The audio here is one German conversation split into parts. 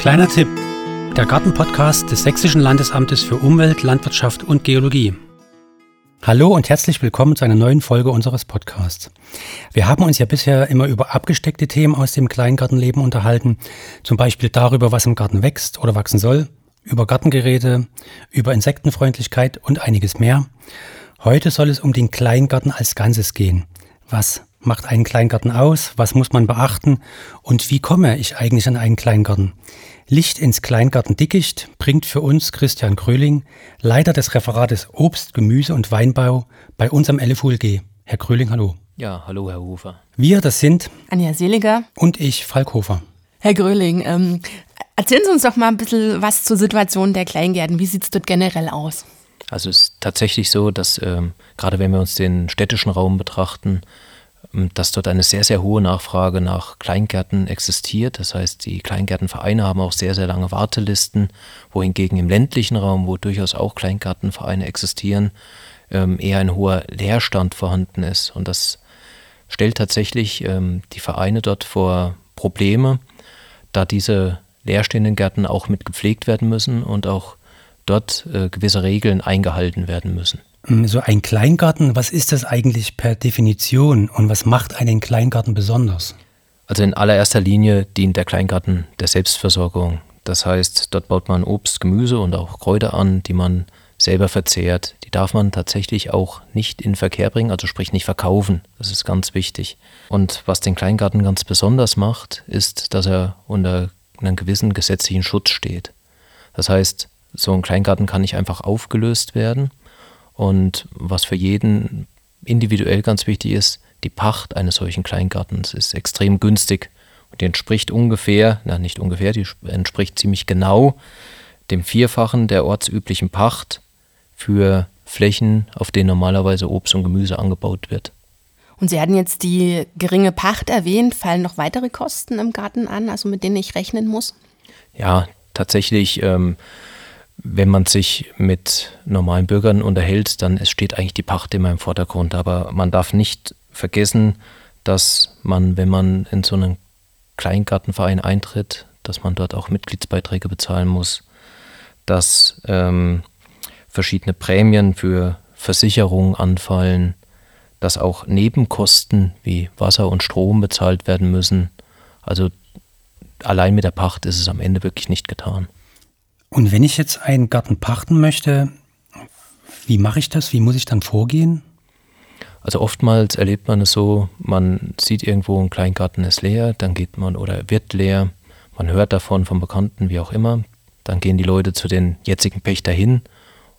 Kleiner Tipp: Der Gartenpodcast des Sächsischen Landesamtes für Umwelt, Landwirtschaft und Geologie. Hallo und herzlich willkommen zu einer neuen Folge unseres Podcasts. Wir haben uns ja bisher immer über abgesteckte Themen aus dem Kleingartenleben unterhalten, zum Beispiel darüber, was im Garten wächst oder wachsen soll, über Gartengeräte, über Insektenfreundlichkeit und einiges mehr. Heute soll es um den Kleingarten als Ganzes gehen. Was macht einen Kleingarten aus? Was muss man beachten? Und wie komme ich eigentlich an einen Kleingarten? Licht ins Kleingartendickicht bringt für uns Christian Kröling, Leiter des Referates Obst, Gemüse und Weinbau bei unserem LFULG. Herr Kröling, hallo. Ja, hallo, Herr Hofer. Wir, das sind Anja Seliger und ich, Falk Hofer. Herr Gröling, ähm, erzählen Sie uns doch mal ein bisschen was zur Situation der Kleingärten. Wie sieht es dort generell aus? Also es ist tatsächlich so, dass ähm, gerade wenn wir uns den städtischen Raum betrachten, dass dort eine sehr, sehr hohe Nachfrage nach Kleingärten existiert. Das heißt, die Kleingärtenvereine haben auch sehr, sehr lange Wartelisten, wohingegen im ländlichen Raum, wo durchaus auch Kleingärtenvereine existieren, ähm, eher ein hoher Leerstand vorhanden ist. Und das stellt tatsächlich ähm, die Vereine dort vor Probleme, da diese leerstehenden Gärten auch mit gepflegt werden müssen und auch dort äh, gewisse Regeln eingehalten werden müssen. Hm, so ein Kleingarten, was ist das eigentlich per Definition und was macht einen Kleingarten besonders? Also in allererster Linie dient der Kleingarten der Selbstversorgung. Das heißt, dort baut man Obst, Gemüse und auch Kräuter an, die man selber verzehrt. Die darf man tatsächlich auch nicht in Verkehr bringen, also sprich nicht verkaufen. Das ist ganz wichtig. Und was den Kleingarten ganz besonders macht, ist, dass er unter einem gewissen gesetzlichen Schutz steht. Das heißt, so ein Kleingarten kann nicht einfach aufgelöst werden und was für jeden individuell ganz wichtig ist, die Pacht eines solchen Kleingartens ist extrem günstig. Und die entspricht ungefähr, na nicht ungefähr, die entspricht ziemlich genau dem Vierfachen der ortsüblichen Pacht für Flächen, auf denen normalerweise Obst und Gemüse angebaut wird. Und Sie hatten jetzt die geringe Pacht erwähnt. Fallen noch weitere Kosten im Garten an, also mit denen ich rechnen muss? Ja, tatsächlich ähm, wenn man sich mit normalen Bürgern unterhält, dann steht eigentlich die Pacht immer im Vordergrund. Aber man darf nicht vergessen, dass man, wenn man in so einen Kleingartenverein eintritt, dass man dort auch Mitgliedsbeiträge bezahlen muss, dass ähm, verschiedene Prämien für Versicherungen anfallen, dass auch Nebenkosten wie Wasser und Strom bezahlt werden müssen. Also allein mit der Pacht ist es am Ende wirklich nicht getan. Und wenn ich jetzt einen Garten pachten möchte, wie mache ich das? Wie muss ich dann vorgehen? Also oftmals erlebt man es so, man sieht irgendwo ein Kleingarten ist leer, dann geht man oder wird leer, man hört davon von Bekannten, wie auch immer, dann gehen die Leute zu den jetzigen Pächter hin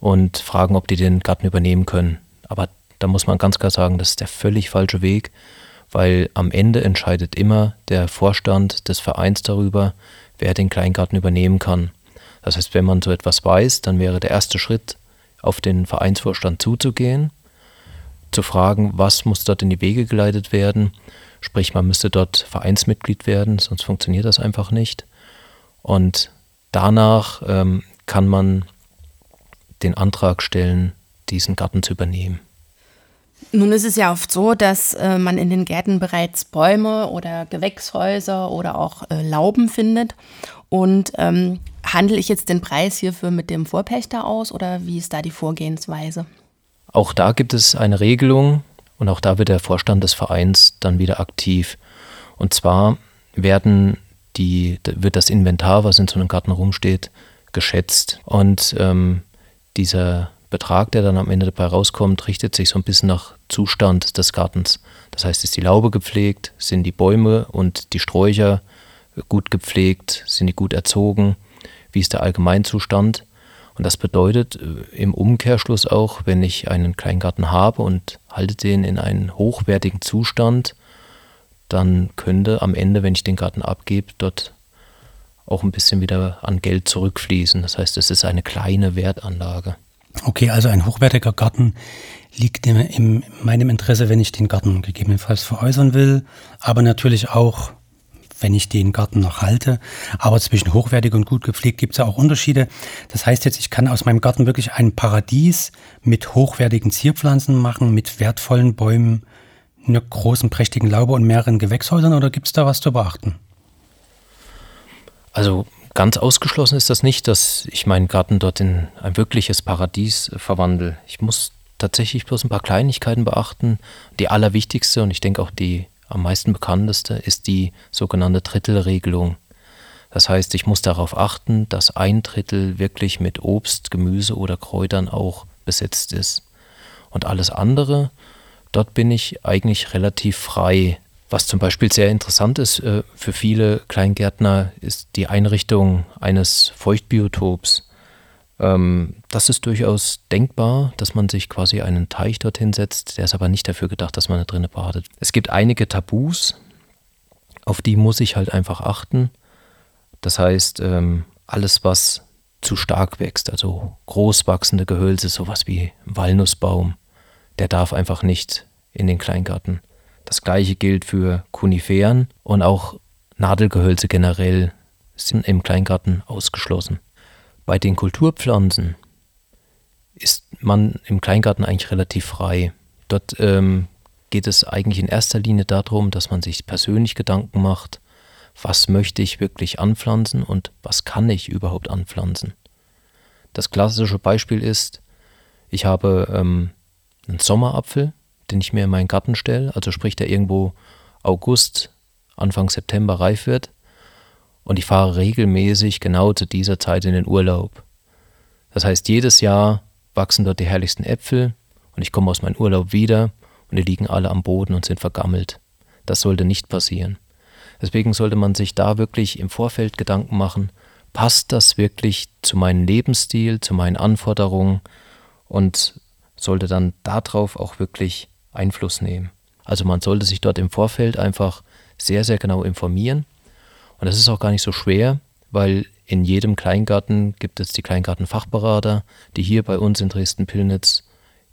und fragen, ob die den Garten übernehmen können. Aber da muss man ganz klar sagen, das ist der völlig falsche Weg, weil am Ende entscheidet immer der Vorstand des Vereins darüber, wer den Kleingarten übernehmen kann. Das heißt, wenn man so etwas weiß, dann wäre der erste Schritt, auf den Vereinsvorstand zuzugehen, zu fragen, was muss dort in die Wege geleitet werden. Sprich, man müsste dort Vereinsmitglied werden, sonst funktioniert das einfach nicht. Und danach ähm, kann man den Antrag stellen, diesen Garten zu übernehmen. Nun ist es ja oft so, dass äh, man in den Gärten bereits Bäume oder Gewächshäuser oder auch äh, Lauben findet. Und ähm, handle ich jetzt den Preis hierfür mit dem Vorpächter aus oder wie ist da die Vorgehensweise? Auch da gibt es eine Regelung und auch da wird der Vorstand des Vereins dann wieder aktiv. Und zwar werden die, wird das Inventar, was in so einem Garten rumsteht, geschätzt. Und ähm, dieser Betrag, der dann am Ende dabei rauskommt, richtet sich so ein bisschen nach Zustand des Gartens. Das heißt, ist die Laube gepflegt, sind die Bäume und die Sträucher gut gepflegt, sind die gut erzogen, wie ist der Allgemeinzustand. Und das bedeutet äh, im Umkehrschluss auch, wenn ich einen Kleingarten habe und halte den in einen hochwertigen Zustand, dann könnte am Ende, wenn ich den Garten abgebe, dort auch ein bisschen wieder an Geld zurückfließen. Das heißt, es ist eine kleine Wertanlage. Okay, also ein hochwertiger Garten liegt in meinem Interesse, wenn ich den Garten gegebenenfalls veräußern will, aber natürlich auch wenn ich den Garten noch halte. Aber zwischen hochwertig und gut gepflegt gibt es ja auch Unterschiede. Das heißt jetzt, ich kann aus meinem Garten wirklich ein Paradies mit hochwertigen Zierpflanzen machen, mit wertvollen Bäumen, einer großen, prächtigen Laube und mehreren Gewächshäusern oder gibt es da was zu beachten? Also Ganz ausgeschlossen ist das nicht, dass ich meinen Garten dort in ein wirkliches Paradies verwandle. Ich muss tatsächlich bloß ein paar Kleinigkeiten beachten. Die allerwichtigste und ich denke auch die am meisten bekannteste ist die sogenannte Drittelregelung. Das heißt, ich muss darauf achten, dass ein Drittel wirklich mit Obst, Gemüse oder Kräutern auch besetzt ist. Und alles andere, dort bin ich eigentlich relativ frei. Was zum Beispiel sehr interessant ist äh, für viele Kleingärtner, ist die Einrichtung eines Feuchtbiotops. Ähm, das ist durchaus denkbar, dass man sich quasi einen Teich dorthin setzt. Der ist aber nicht dafür gedacht, dass man da drinnen badet. Es gibt einige Tabus, auf die muss ich halt einfach achten. Das heißt, ähm, alles, was zu stark wächst, also groß wachsende Gehölze, sowas wie Walnussbaum, der darf einfach nicht in den Kleingarten. Das gleiche gilt für Koniferen und auch Nadelgehölze generell sind im Kleingarten ausgeschlossen. Bei den Kulturpflanzen ist man im Kleingarten eigentlich relativ frei. Dort ähm, geht es eigentlich in erster Linie darum, dass man sich persönlich Gedanken macht, was möchte ich wirklich anpflanzen und was kann ich überhaupt anpflanzen. Das klassische Beispiel ist, ich habe ähm, einen Sommerapfel, den ich mir in meinen Garten stelle, also sprich, der irgendwo August, Anfang September reif wird und ich fahre regelmäßig genau zu dieser Zeit in den Urlaub. Das heißt, jedes Jahr wachsen dort die herrlichsten Äpfel und ich komme aus meinem Urlaub wieder und die liegen alle am Boden und sind vergammelt. Das sollte nicht passieren. Deswegen sollte man sich da wirklich im Vorfeld Gedanken machen, passt das wirklich zu meinem Lebensstil, zu meinen Anforderungen und sollte dann darauf auch wirklich Einfluss nehmen. Also man sollte sich dort im Vorfeld einfach sehr, sehr genau informieren und das ist auch gar nicht so schwer, weil in jedem Kleingarten gibt es die Kleingartenfachberater, die hier bei uns in Dresden-Pillnitz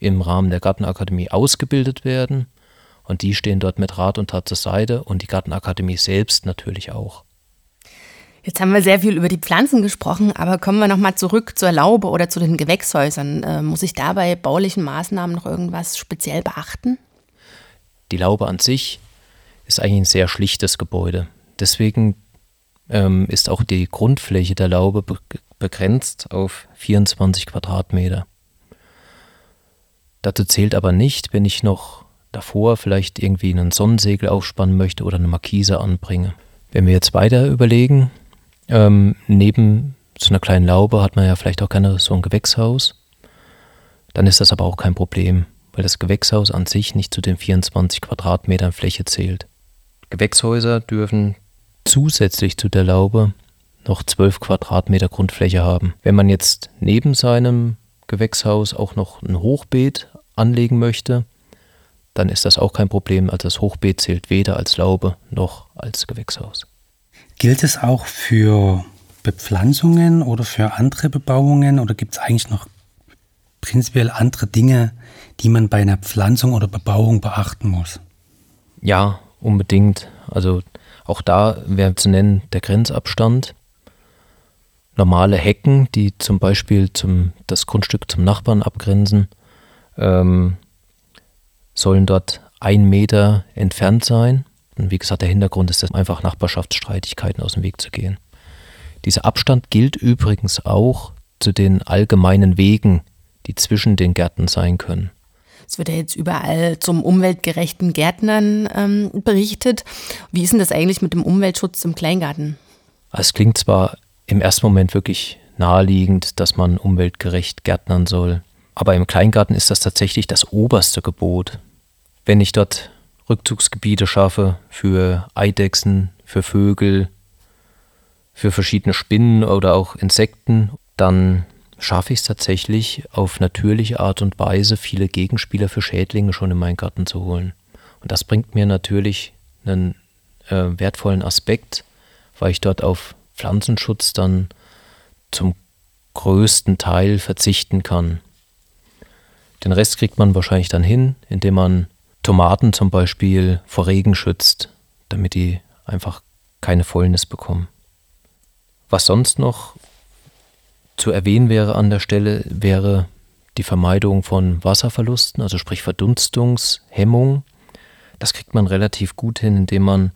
im Rahmen der Gartenakademie ausgebildet werden. Und die stehen dort mit Rat und Tat zur Seite und die Gartenakademie selbst natürlich auch. Jetzt haben wir sehr viel über die Pflanzen gesprochen, aber kommen wir nochmal zurück zur Laube oder zu den Gewächshäusern. Äh, muss ich da bei baulichen Maßnahmen noch irgendwas speziell beachten? Die Laube an sich ist eigentlich ein sehr schlichtes Gebäude. Deswegen ähm, ist auch die Grundfläche der Laube be begrenzt auf 24 Quadratmeter. Dazu zählt aber nicht, wenn ich noch davor vielleicht irgendwie einen Sonnensegel aufspannen möchte oder eine Markise anbringe. Wenn wir jetzt weiter überlegen, ähm, neben so einer kleinen Laube hat man ja vielleicht auch gerne so ein Gewächshaus, dann ist das aber auch kein Problem, weil das Gewächshaus an sich nicht zu den 24 Quadratmetern Fläche zählt. Gewächshäuser dürfen zusätzlich zu der Laube noch 12 Quadratmeter Grundfläche haben. Wenn man jetzt neben seinem Gewächshaus auch noch ein Hochbeet anlegen möchte, dann ist das auch kein Problem. Also das Hochbeet zählt weder als Laube noch als Gewächshaus. Gilt es auch für Bepflanzungen oder für andere Bebauungen oder gibt es eigentlich noch prinzipiell andere Dinge, die man bei einer Pflanzung oder Bebauung beachten muss? Ja, unbedingt. Also auch da wäre zu nennen der Grenzabstand. Normale Hecken, die zum Beispiel zum, das Grundstück zum Nachbarn abgrenzen, ähm, sollen dort ein Meter entfernt sein. Und wie gesagt, der Hintergrund ist, einfach Nachbarschaftsstreitigkeiten aus dem Weg zu gehen. Dieser Abstand gilt übrigens auch zu den allgemeinen Wegen, die zwischen den Gärten sein können. Es wird ja jetzt überall zum umweltgerechten Gärtnern ähm, berichtet. Wie ist denn das eigentlich mit dem Umweltschutz im Kleingarten? Es klingt zwar im ersten Moment wirklich naheliegend, dass man umweltgerecht gärtnern soll, aber im Kleingarten ist das tatsächlich das oberste Gebot. Wenn ich dort Rückzugsgebiete schaffe für Eidechsen, für Vögel, für verschiedene Spinnen oder auch Insekten, dann schaffe ich es tatsächlich auf natürliche Art und Weise, viele Gegenspieler für Schädlinge schon in meinen Garten zu holen. Und das bringt mir natürlich einen äh, wertvollen Aspekt, weil ich dort auf Pflanzenschutz dann zum größten Teil verzichten kann. Den Rest kriegt man wahrscheinlich dann hin, indem man Tomaten zum Beispiel vor Regen schützt, damit die einfach keine Fäulnis bekommen. Was sonst noch zu erwähnen wäre an der Stelle, wäre die Vermeidung von Wasserverlusten, also sprich Verdunstungshemmung. Das kriegt man relativ gut hin, indem man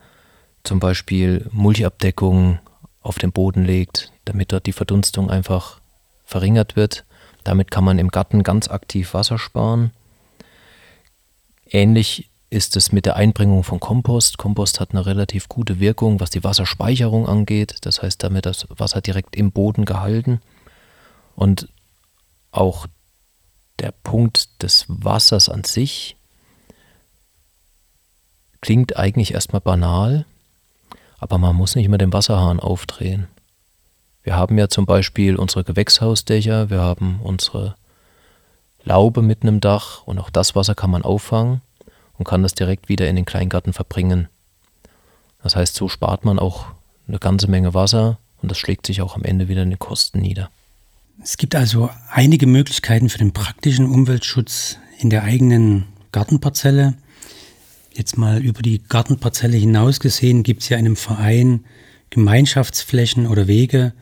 zum Beispiel Mulchabdeckungen auf den Boden legt, damit dort die Verdunstung einfach verringert wird. Damit kann man im Garten ganz aktiv Wasser sparen. Ähnlich ist es mit der Einbringung von Kompost. Kompost hat eine relativ gute Wirkung, was die Wasserspeicherung angeht. Das heißt, damit das Wasser direkt im Boden gehalten. Und auch der Punkt des Wassers an sich klingt eigentlich erstmal banal, aber man muss nicht immer den Wasserhahn aufdrehen. Wir haben ja zum Beispiel unsere Gewächshausdächer, wir haben unsere Laube mitten im Dach und auch das Wasser kann man auffangen und kann das direkt wieder in den Kleingarten verbringen. Das heißt, so spart man auch eine ganze Menge Wasser und das schlägt sich auch am Ende wieder in den Kosten nieder. Es gibt also einige Möglichkeiten für den praktischen Umweltschutz in der eigenen Gartenparzelle. Jetzt mal über die Gartenparzelle hinaus gesehen, gibt es ja in einem Verein Gemeinschaftsflächen oder Wege.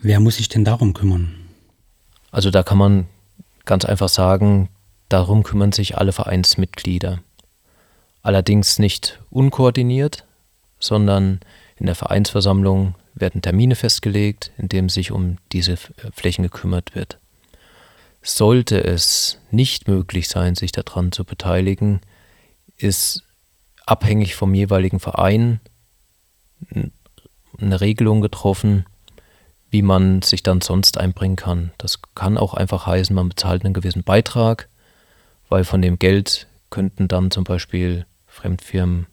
Wer muss sich denn darum kümmern? Also da kann man ganz einfach sagen, darum kümmern sich alle Vereinsmitglieder. Allerdings nicht unkoordiniert, sondern in der Vereinsversammlung werden Termine festgelegt, in denen sich um diese Flächen gekümmert wird. Sollte es nicht möglich sein, sich daran zu beteiligen, ist abhängig vom jeweiligen Verein eine Regelung getroffen, wie man sich dann sonst einbringen kann. Das kann auch einfach heißen, man bezahlt einen gewissen Beitrag, weil von dem Geld könnten dann zum Beispiel Fremdfirmen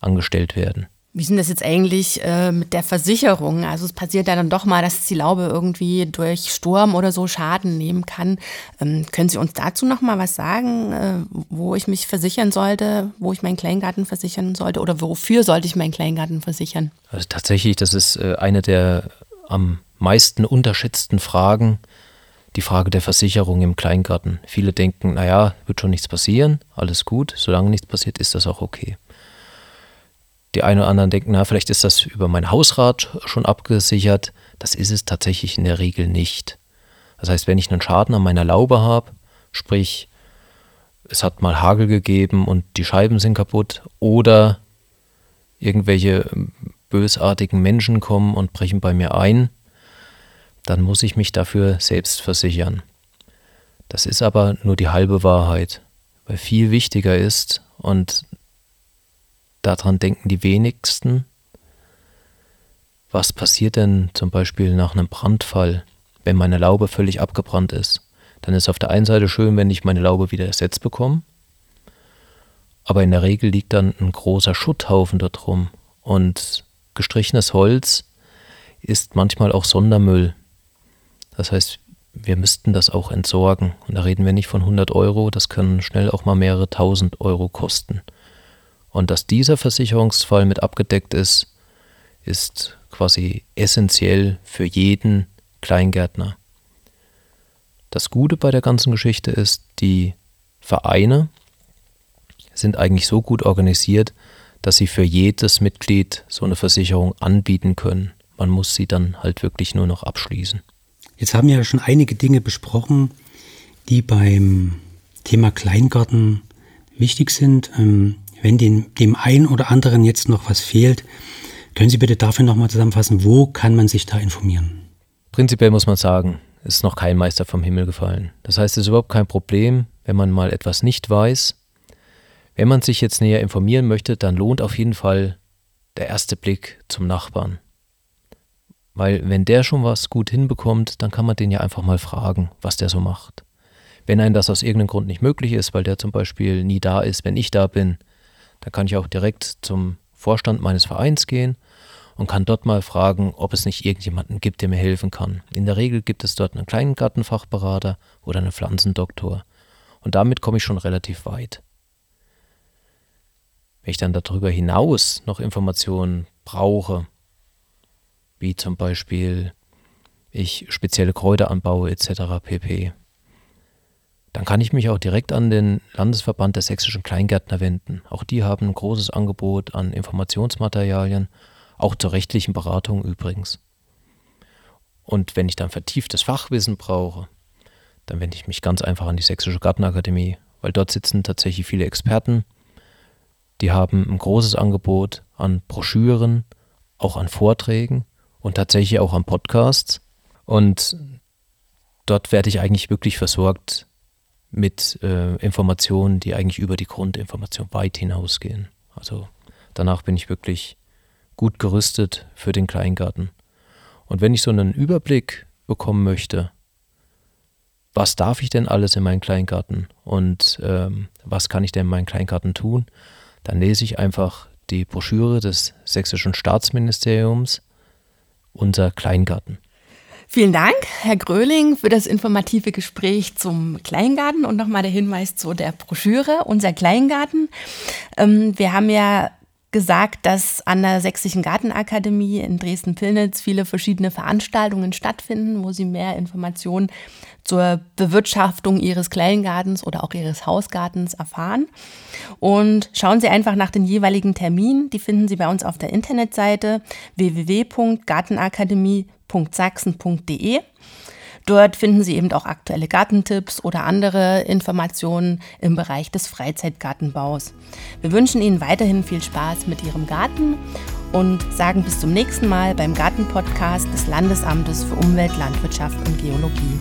angestellt werden. Wie denn das jetzt eigentlich äh, mit der Versicherung? Also es passiert ja dann doch mal, dass die Laube irgendwie durch Sturm oder so Schaden nehmen kann. Ähm, können Sie uns dazu noch mal was sagen, äh, wo ich mich versichern sollte, wo ich meinen Kleingarten versichern sollte oder wofür sollte ich meinen Kleingarten versichern? Also tatsächlich, das ist äh, eine der am meisten unterschätzten Fragen, die Frage der Versicherung im Kleingarten. Viele denken, naja, wird schon nichts passieren, alles gut, solange nichts passiert, ist das auch okay. Die einen oder anderen denken, na, vielleicht ist das über mein Hausrat schon abgesichert. Das ist es tatsächlich in der Regel nicht. Das heißt, wenn ich einen Schaden an meiner Laube habe, sprich, es hat mal Hagel gegeben und die Scheiben sind kaputt oder irgendwelche ähm, bösartigen Menschen kommen und brechen bei mir ein, dann muss ich mich dafür selbst versichern. Das ist aber nur die halbe Wahrheit, weil viel wichtiger ist, und daran denken die wenigsten. Was passiert denn zum Beispiel nach einem Brandfall, wenn meine Laube völlig abgebrannt ist? Dann ist auf der einen Seite schön, wenn ich meine Laube wieder ersetzt bekomme, aber in der Regel liegt dann ein großer Schutthaufen dort rum und gestrichenes Holz ist manchmal auch Sondermüll. Das heißt, wir müssten das auch entsorgen. Und da reden wir nicht von 100 Euro, das können schnell auch mal mehrere tausend Euro kosten. Und dass dieser Versicherungsfall mit abgedeckt ist, ist quasi essentiell für jeden Kleingärtner. Das Gute bei der ganzen Geschichte ist, die Vereine sind eigentlich so gut organisiert, dass sie für jedes Mitglied so eine Versicherung anbieten können. Man muss sie dann halt wirklich nur noch abschließen. Jetzt haben wir ja schon einige Dinge besprochen, die beim Thema Kleingarten wichtig sind. Ähm, wenn dem, dem einen oder anderen jetzt noch was fehlt, können Sie bitte dafür nochmal zusammenfassen, wo kann man sich da informieren? Prinzipiell muss man sagen, ist noch kein Meister vom Himmel gefallen. Das heißt, es ist überhaupt kein Problem, wenn man mal etwas nicht weiß. Wenn man sich jetzt näher informieren möchte, dann lohnt auf jeden Fall der erste Blick zum Nachbarn. Weil wenn der schon was gut hinbekommt, dann kann man den ja einfach mal fragen, was der so macht. Wenn einem das aus irgendeinem Grund nicht möglich ist, weil der zum Beispiel nie da ist, wenn ich da bin, dann kann ich auch direkt zum Vorstand meines Vereins gehen und kann dort mal fragen, ob es nicht irgendjemanden gibt, der mir helfen kann. In der Regel gibt es dort einen kleinen Gartenfachberater oder einen Pflanzendoktor. Und damit komme ich schon relativ weit. Wenn ich dann darüber hinaus noch Informationen brauche, wie zum Beispiel ich spezielle Kräuter anbaue etc. pp., dann kann ich mich auch direkt an den Landesverband der sächsischen Kleingärtner wenden. Auch die haben ein großes Angebot an Informationsmaterialien, auch zur rechtlichen Beratung übrigens. Und wenn ich dann vertieftes Fachwissen brauche, dann wende ich mich ganz einfach an die Sächsische Gartenakademie, weil dort sitzen tatsächlich viele Experten. Die haben ein großes Angebot an Broschüren, auch an Vorträgen und tatsächlich auch am Podcast. Und dort werde ich eigentlich wirklich versorgt mit äh, Informationen, die eigentlich über die Grundinformation weit hinausgehen. Also danach bin ich wirklich gut gerüstet für den Kleingarten. Und wenn ich so einen Überblick bekommen möchte, was darf ich denn alles in meinem Kleingarten und ähm, was kann ich denn in meinem Kleingarten tun, dann lese ich einfach die Broschüre des Sächsischen Staatsministeriums, unser Kleingarten. Vielen Dank, Herr Gröling, für das informative Gespräch zum Kleingarten und nochmal der Hinweis zu der Broschüre, unser Kleingarten. Ähm, wir haben ja gesagt, dass an der Sächsischen Gartenakademie in Dresden-Pillnitz viele verschiedene Veranstaltungen stattfinden, wo Sie mehr Informationen zur Bewirtschaftung Ihres Kleingartens oder auch Ihres Hausgartens erfahren. Und schauen Sie einfach nach den jeweiligen Terminen. Die finden Sie bei uns auf der Internetseite www.gartenakademie.sachsen.de. Dort finden Sie eben auch aktuelle Gartentipps oder andere Informationen im Bereich des Freizeitgartenbaus. Wir wünschen Ihnen weiterhin viel Spaß mit Ihrem Garten und sagen bis zum nächsten Mal beim Gartenpodcast des Landesamtes für Umwelt, Landwirtschaft und Geologie.